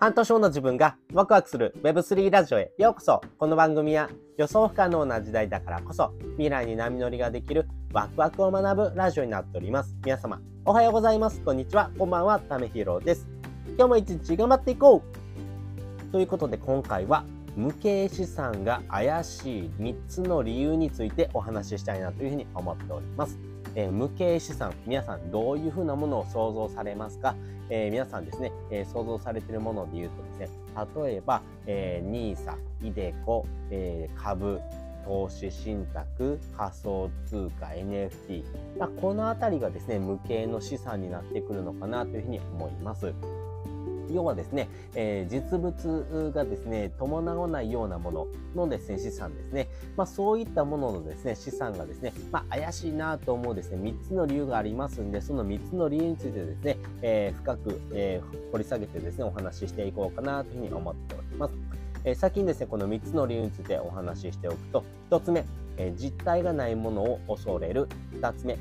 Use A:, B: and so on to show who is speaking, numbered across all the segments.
A: 半年後の自分がワクワクする Web3 ラジオへようこそこの番組は予想不可能な時代だからこそ未来に波乗りができるワクワクを学ぶラジオになっております。皆様、おはようございます。こんにちは。こんばんは。ためひろです。今日も一日頑張っていこうということで今回は無形資産が怪しい3つの理由についてお話ししたいなというふうに思っております。えー、無形資産、皆さんどういうふうなものを想像されますか、えー、皆さんですね、えー、想像されているもので言うとですね、例えば、えー、NISA、iDeCo、えー、株、投資信託、仮想通貨、NFT、まあ、このあたりがですね、無形の資産になってくるのかなというふうに思います。要はですね、えー、実物がですね、伴わないようなもののですね、資産ですね。まあそういったもののですね、資産がですね、まあ怪しいなと思うですね、3つの理由がありますんで、その3つの理由についてですね、えー、深く、えー、掘り下げてですね、お話ししていこうかなというふうに思っております。え、先にですね、この3つの理由についてお話ししておくと、1つ目、え、実体がないものを恐れる。2つ目、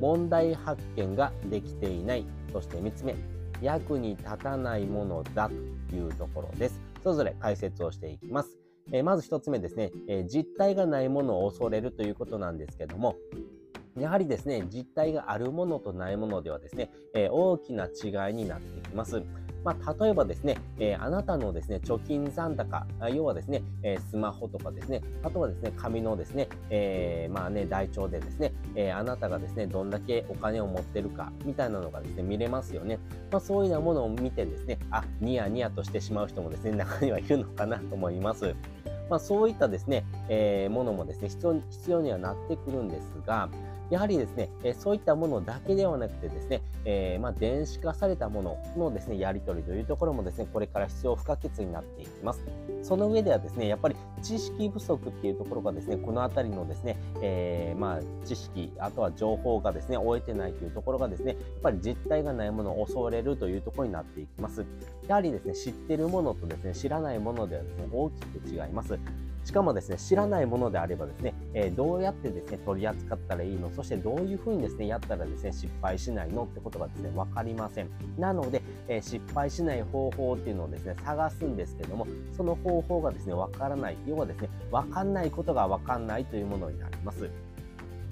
A: 問題発見ができていない。そして3つ目、役に立たないものだというところです。それぞれ解説をしていきます。えー、まず1つ目ですね、えー、実体がないものを恐れるということなんですけども、やはりですね、実体があるものとないものではですね、えー、大きな違いになってきます。まあ、例えばですね、えー、あなたのですね、貯金残高、要はですね、えー、スマホとかですね、あとはですね、紙のですね、えー、まあね、台帳でですね、えあなたがですね、どんだけお金を持ってるか、みたいなのがですね、見れますよね。まあ、そういうようなものを見てですね、あ、ニヤニヤとしてしまう人もですね、中にはいるのかなと思います。まあ、そういったですね、えものもですね必要、必要にはなってくるんですが、やはりですね、えそういったものだけではなくてですね、えー、まあ、電子化されたもののですね、やり取りというところもですね、これから必要不可欠になっていきます。その上ではですね、やっぱり知識不足っていうところがですね、このあたりのですね、えー、まあ、知識、あとは情報がですね、終えてないというところがですね、やっぱり実体がないものを恐れるというところになっていきます。やはりですね、知ってるものとですね、知らないものではですね、大きく違います。しかもですね、知らないものであればですね、えー、どうやってですね、取り扱ったらいいの、そしてどういうふうにですね、やったらですね、失敗しないのってことがですね、わかりません。なので、えー、失敗しない方法っていうのをですね、探すんですけども、その方法がですね、わからない。要はですね、わかんないことがわかんないというものになります。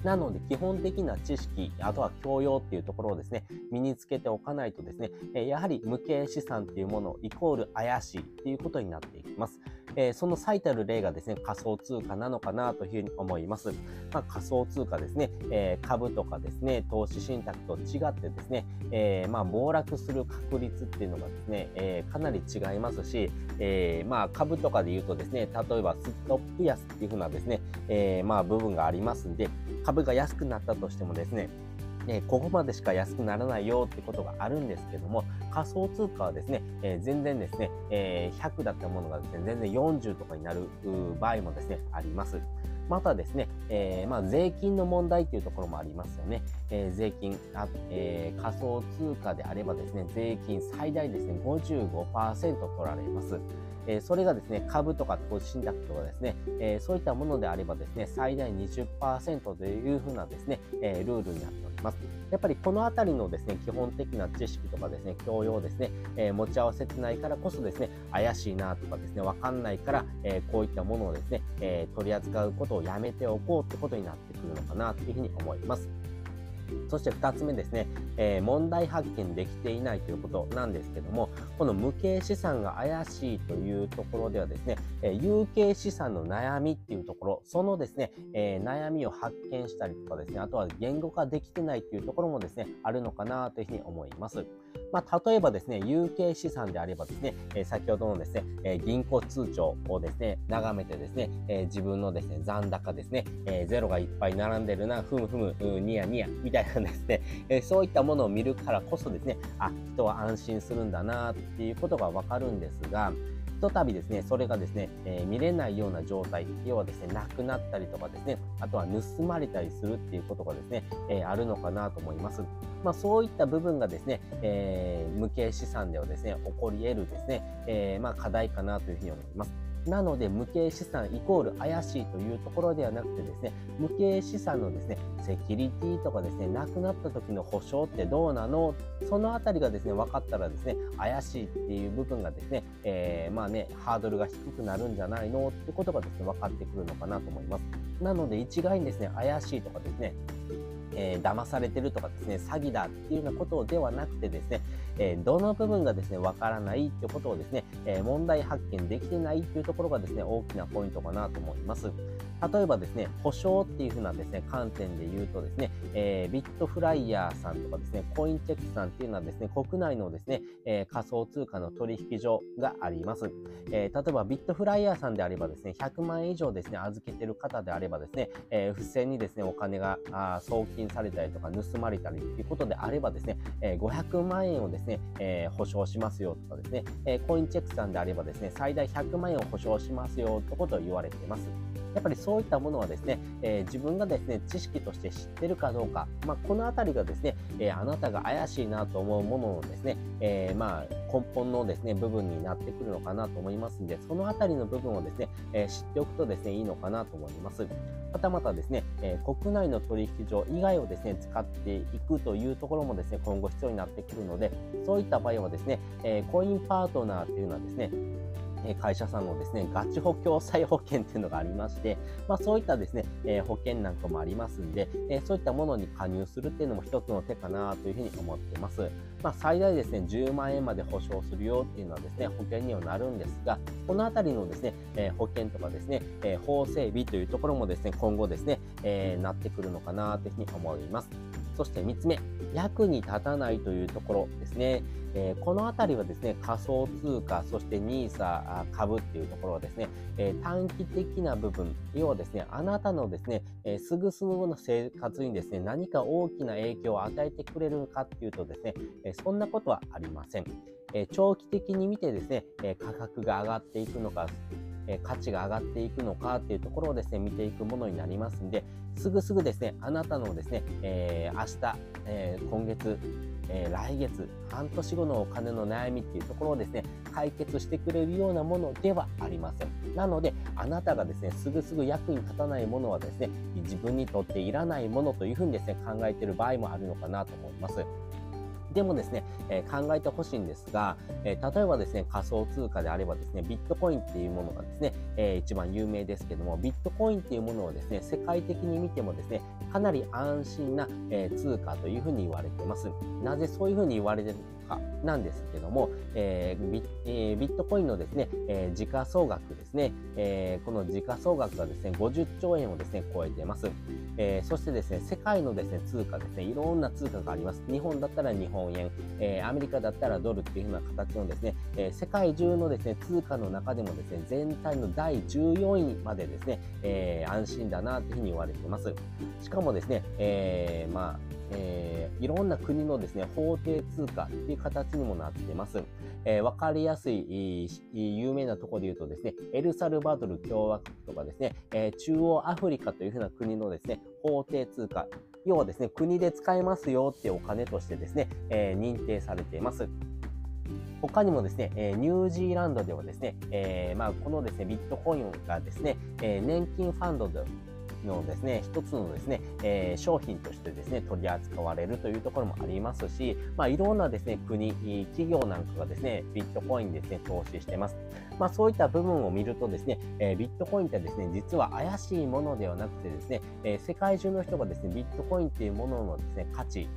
A: なので、基本的な知識、あとは教養っていうところをですね、身につけておかないとですね、やはり無形資産っていうものイコール怪しいっていうことになっていきます。えー、その最たる例がですね、仮想通貨なのかなというふうに思います。まあ、仮想通貨ですね、えー、株とかですね、投資信託と違ってですね、えー、まあ、暴落する確率っていうのがですね、えかなり違いますし、えまあ、株とかで言うとですね、例えばストップ安っていうふうなですね、えまあ、部分がありますんで、株が安くなったとしてもですね、えここまでしか安くならないよってことがあるんですけども、仮想通貨はですね、えー、全然ですね、えー、100だったものがですね、全然40とかになる場合もですね、あります。またですね、えー、まあ、税金の問題というところもありますよね。えー、税金あ、えー、仮想通貨であればですね、税金最大ですね、55%取られます。えそれがですね、株とか投資信託とかですね、えそういったものであればですね、最大20%というふうなですね、えルールになっております。やっぱりこのあたりのですね、基本的な知識とかですね、教養ですね、え持ち合わせてないからこそですね、怪しいなとかですね、わかんないから、えこういったものをですね、え取り扱うことをやめておこうってことになってくるのかなというふうに思います。そして2つ目ですね、えー、問題発見できていないということなんですけども、この無形資産が怪しいというところではですね、えー、有形資産の悩みっていうところ、そのですね、えー、悩みを発見したりとかですね、あとは言語化できてないっていうところもですね、あるのかなというふうに思います。まあ、例えばですね、有形資産であればですね、え先ほどのですね、え銀行通帳をですね、眺めてですね、え自分のですね、残高ですね、えゼロがいっぱい並んでるな、ふむふむ、ニヤニヤ、みたいなですね、えそういったものを見るからこそですね、あ、人は安心するんだなっていうことがわかるんですが、とたびですね、それがですね、えー、見れないような状態、要はですね、なくなったりとかですね、あとは盗まれたりするっていうことがですね、えー、あるのかなと思います。まあ、そういった部分がですね、えー、無形資産ではですね、起こり得るですね、えまあ、課題かなというふうに思います。なので、無形資産イコール怪しいというところではなくてですね、無形資産のですね、セキュリティとかですね、亡くなった時の保証ってどうなの？そのあたりがですね、分かったらですね、怪しいっていう部分がですね、えー、まあね、ハードルが低くなるんじゃないの？ってことがですね、分かってくるのかなと思います。なので、一概にですね、怪しいとかですね、えー、騙されてるとかですね、詐欺だっていうようなことではなくてですね、えー、どの部分がですね、わからないってことをですね、えー、問題発見できてないっていうところがですね、大きなポイントかなと思います。例えばですね、保証っていう風なですね、観点で言うとですね、えー、ビットフライヤーさんとかですね、コインチェックさんっていうのはですね、国内のですね、えー、仮想通貨の取引所があります。えー、例えばビットフライヤーさんであればですね、100万円以上ですね、預けてる方であればですね、えー、不正にですね、お金があ送金されたりとか盗まれたりっていうことであればですね、えー、500万円をですね、えー、保証しますよとかですね、えー、コインチェックさんであればですね、最大100万円を保証しますよということを言われています。やっぱりそういったものはですね、えー、自分がですね、知識として知ってるかどうか、まあ、このあたりがですね、えー、あなたが怪しいなと思うもののですね、えー、まあ、根本のですね、部分になってくるのかなと思いますんで、そのあたりの部分をですね、え知っておくとですね、いいのかなと思います。またまたですね、え国内の取引所以外をですね、使っていくというところもですね、今後必要になってくるので、そういった場合はですね、えコインパートナーっていうのはですね、会社さんのですね、ガチ保共済保険っていうのがありまして、まあそういったですね、え、保険なんかもありますんで、え、そういったものに加入するっていうのも一つの手かなというふうに思ってます。まあ最大ですね、10万円まで保証するよっていうのはですね、保険にはなるんですが、このあたりのですね、え、保険とかですね、え法整備というところもですね、今後ですね、えなってくるのかなというふうに思います。そして3つ目、役に立たないというところですね。えー、このあたりはですね、仮想通貨、そして NISA 株っていうところはですね、えー、短期的な部分、要はですね、あなたのですね、えー、すぐすぐの生活にですね、何か大きな影響を与えてくれるかっていうとですね、えそんなことはありません。え長期的に見てですね、え価格が上がっていくのか、え価値が上がっていくのかっていうところをですね、見ていくものになりますんで、すぐすぐですね、あなたのですね、えー、明日、えー、今月、え、来月、半年後のお金の悩みっていうところをですね、解決してくれるようなものではありません。なので、あなたがですね、すぐすぐ役に立たないものはですね、自分にとっていらないものというふうにですね、考えている場合もあるのかなと思います。でもですね、えー、考えてほしいんですが、えー、例えばですね、仮想通貨であればですね、ビットコインっていうものがですね、えー、一番有名ですけども、ビットコインっていうものをですね、世界的に見てもですね、かなり安心な、え通貨というふうに言われています。なぜそういうふうに言われてるかなんですけども、えービえー、ビットコインのですね、えー、時価総額ですね、えー、この時価総額がですね、50兆円をですね、超えています。えー、そしてですね、世界のですね、通貨ですね、いろんな通貨があります。日本だったら日本円、えー、アメリカだったらドルっていうふうな形のですね、えー、世界中のですね、通貨の中でもですね、全体の第14位までですね、えー、安心だなというふうに言われています。しかもですね、えー、まあ、えー、いろんな国のですね、法定通貨っていう形にもなってます。えー、わかりやすい、有名なところで言うとですね、エルサルバドル共和国とかですね、えー、中央アフリカというふうな国のですね、法定通貨、要はですね、国で使えますよってお金としてですね、えー、認定されています。他にもですね、えニュージーランドではですね、え、まあ、このですね、ビットコインがですね、え年金ファンドでのですね、一つのですね、えー、商品としてですね、取り扱われるというところもありますし、まあ、いろんなですね、国、企業なんかがですね、ビットコインですね、投資してます。まあ、そういった部分を見るとですね、えー、ビットコインってですね、実は怪しいものではなくてですね、えー、世界中の人がですね、ビットコインっていうもののですね、価値、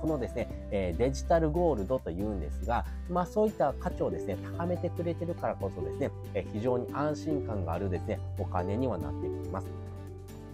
A: このですね、えデジタルゴールドというんですが、まあ、そういった価値をですね、高めてくれてるからこそですね、え非常に安心感があるですね、お金にはなってきます。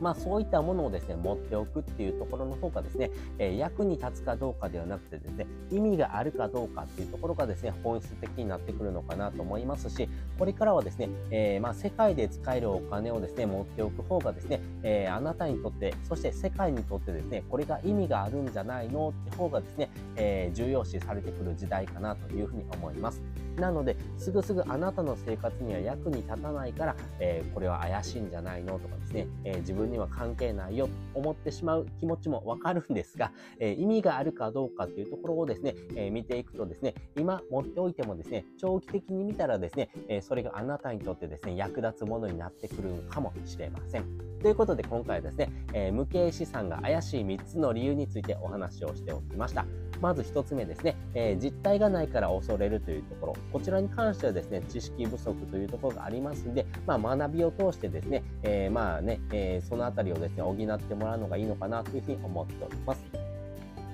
A: まあそういったものをですね、持っておくっていうところの方がですね、え、役に立つかどうかではなくてですね、意味があるかどうかっていうところがですね、本質的になってくるのかなと思いますし、これからはですね、え、まあ世界で使えるお金をですね、持っておく方がですね、え、あなたにとって、そして世界にとってですね、これが意味があるんじゃないのって方がですね、え重要視されてくる時代かなというふうに思います。なので、すぐすぐあなたの生活には役に立たないから、えこれは怪しいんじゃないのとかですね、え自分には関係ないよと思ってしまう気持ちもわかるんですが、え意味があるかどうかっていうところをですね、え見ていくとですね、今持っておいてもですね、長期的に見たらですね、えそれがあなたにとってですね、役立つものになってくるかもしれません。ということで今回はですね、え無形資産が怪しい3つの理由についてお話をしておきました。まず1つ目ですね、えー、実体がないから恐れるというところ、こちらに関してはですね、知識不足というところがありますんで、まあ、学びを通してですね、えー、まあね、えー、そのあたりをですね、補ってもらうのがいいのかなというふうに思っております。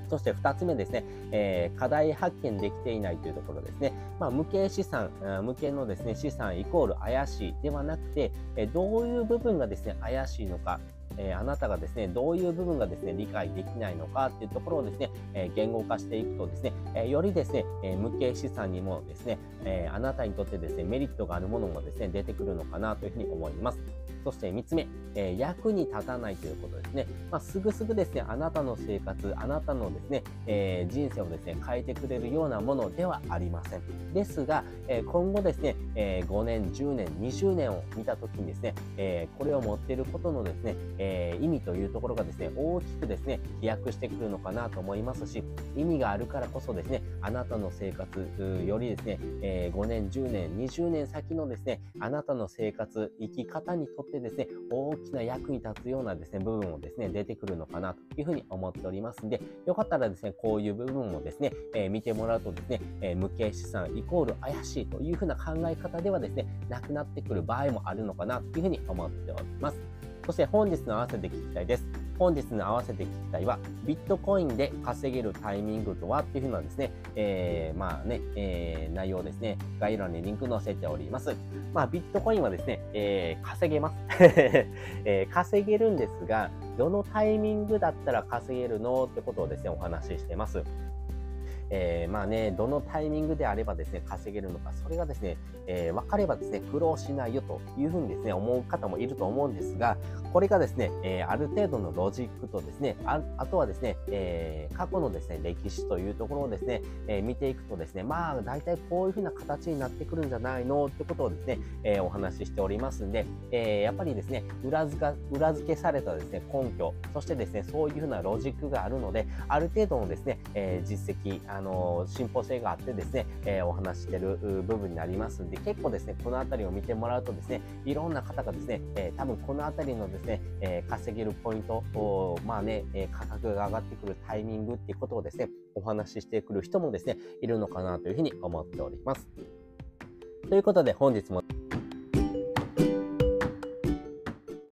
A: そして2つ目ですね、えー、課題発見できていないというところですね。まあ、無形資産、無形のですね、資産イコール怪しいではなくて、えどういう部分がですね、怪しいのか、えー、あなたがですね、どういう部分がですね、理解できないのかっていうところをですね、えー、言語化していくとですね、えー、よりですね、え無形資産にもですね、えあなたにとってですね、メリットがあるものもですね、出てくるのかなというふうに思います。そして3つ目、えー、役に立たないということですね。まあ、すぐすぐですね、あなたの生活、あなたのですね、えー、人生をですね、変えてくれるようなものではありません。ですが、えー、今後ですね、え5年、10年、20年を見たときにですね、えこれを持っていることのですね、え意味というところがですね、大きくですね、飛躍してくるのかなと思いますし、意味があるからこそですね、あなたの生活よりですね、え5年、10年、20年先のですね、あなたの生活、生き方にとってですね、大きな役に立つようなですね、部分もですね、出てくるのかなというふうに思っておりますんで、よかったらですね、こういう部分もですね、えー、見てもらうとですね、えー、無形資産イコール怪しいというふうな考え方ではですね、なくなってくる場合もあるのかなというふうに思っております。そして本日の合わせて聞きたいです。本日の合わせて聞きたいは、ビットコインで稼げるタイミングとはっていうふうなですね、えー、まあね、えー、内容ですね、概要欄にリンク載せております。まあ、ビットコインはですね、えー、稼げます、えー。稼げるんですが、どのタイミングだったら稼げるのってことをですね、お話ししてます。えー、まあね、どのタイミングであればですね、稼げるのか、それがですね、えー、分かればですね、苦労しないよというふうにですね、思う方もいると思うんですが、これがですね、えー、ある程度のロジックとですね、ああとはですね、えー、過去のですね、歴史というところをですね、えー、見ていくとですね、まあ、大体こういうふうな形になってくるんじゃないのってことをですね、えー、お話ししておりますんで、えー、やっぱりですね、裏付か裏付けされたですね、根拠、そしてですね、そういうふうなロジックがあるので、ある程度のですね、えー、実績、あの進歩性があってですね、えー、お話してる部分になりますんで、結構ですね、このあたりを見てもらうとですね、いろんな方がですね、えー、多分このあたりのですね、え、稼げるポイントを、まあね、え価格が上がってくるタイミングっていうことをですね、お話ししてくる人もですね、いるのかなというふうに思っております。ということで本日も